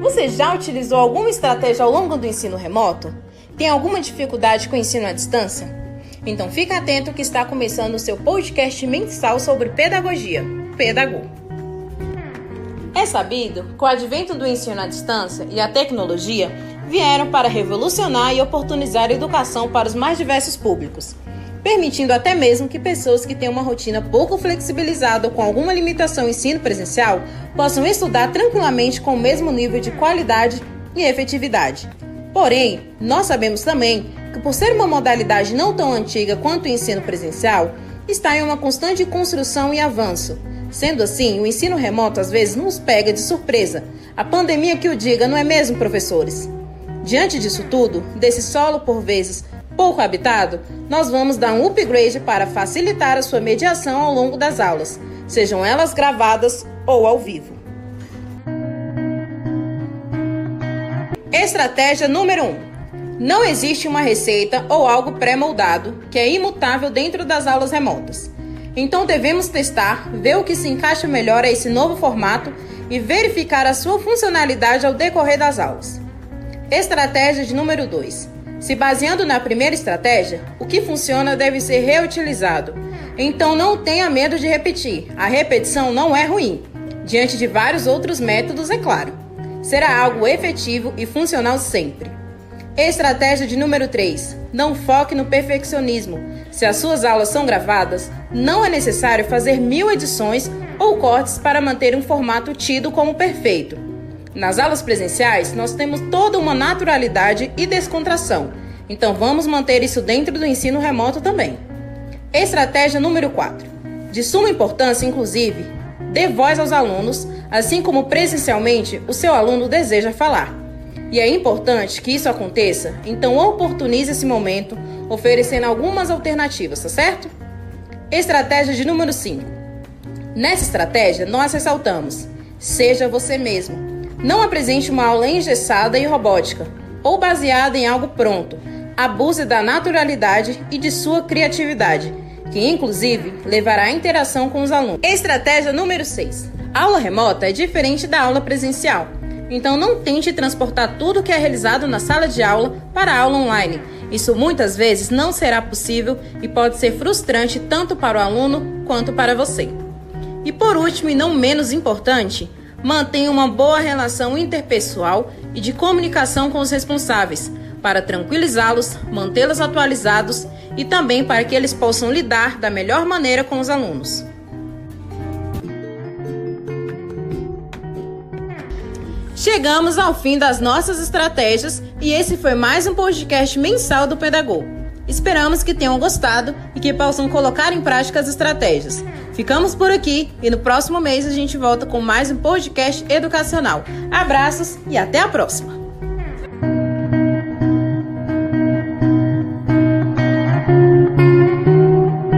Você já utilizou alguma estratégia ao longo do ensino remoto? Tem alguma dificuldade com o ensino à distância? Então fica atento que está começando o seu podcast mensal sobre pedagogia, Pedago. É sabido que o advento do ensino à distância e a tecnologia vieram para revolucionar e oportunizar a educação para os mais diversos públicos, permitindo até mesmo que pessoas que têm uma rotina pouco flexibilizada ou com alguma limitação em ensino presencial possam estudar tranquilamente com o mesmo nível de qualidade e efetividade. Porém, nós sabemos também que, por ser uma modalidade não tão antiga quanto o ensino presencial, está em uma constante construção e avanço. Sendo assim, o ensino remoto às vezes nos pega de surpresa. A pandemia que o diga, não é mesmo, professores? Diante disso tudo, desse solo por vezes pouco habitado, nós vamos dar um upgrade para facilitar a sua mediação ao longo das aulas, sejam elas gravadas ou ao vivo. Estratégia número 1. Um. Não existe uma receita ou algo pré-moldado que é imutável dentro das aulas remotas. Então devemos testar, ver o que se encaixa melhor a esse novo formato e verificar a sua funcionalidade ao decorrer das aulas. Estratégia de número 2. Se baseando na primeira estratégia, o que funciona deve ser reutilizado. Então não tenha medo de repetir. A repetição não é ruim. Diante de vários outros métodos, é claro. Será algo efetivo e funcional sempre. Estratégia de número 3. Não foque no perfeccionismo. Se as suas aulas são gravadas, não é necessário fazer mil edições ou cortes para manter um formato tido como perfeito. Nas aulas presenciais, nós temos toda uma naturalidade e descontração, então vamos manter isso dentro do ensino remoto também. Estratégia número 4. De suma importância, inclusive, dê voz aos alunos, assim como presencialmente o seu aluno deseja falar. E é importante que isso aconteça, então oportunize esse momento, oferecendo algumas alternativas, tá certo? Estratégia de número 5. Nessa estratégia, nós ressaltamos: seja você mesmo. Não apresente uma aula engessada e robótica ou baseada em algo pronto. Abuse da naturalidade e de sua criatividade, que inclusive levará à interação com os alunos. Estratégia número 6. A aula remota é diferente da aula presencial. Então não tente transportar tudo que é realizado na sala de aula para a aula online. Isso muitas vezes não será possível e pode ser frustrante tanto para o aluno quanto para você. E por último, e não menos importante, mantenha uma boa relação interpessoal e de comunicação com os responsáveis, para tranquilizá-los, mantê-los atualizados e também para que eles possam lidar da melhor maneira com os alunos. Chegamos ao fim das nossas estratégias e esse foi mais um podcast mensal do Pedagogo. Esperamos que tenham gostado e que possam colocar em prática as estratégias. Ficamos por aqui e no próximo mês a gente volta com mais um podcast educacional. Abraços e até a próxima!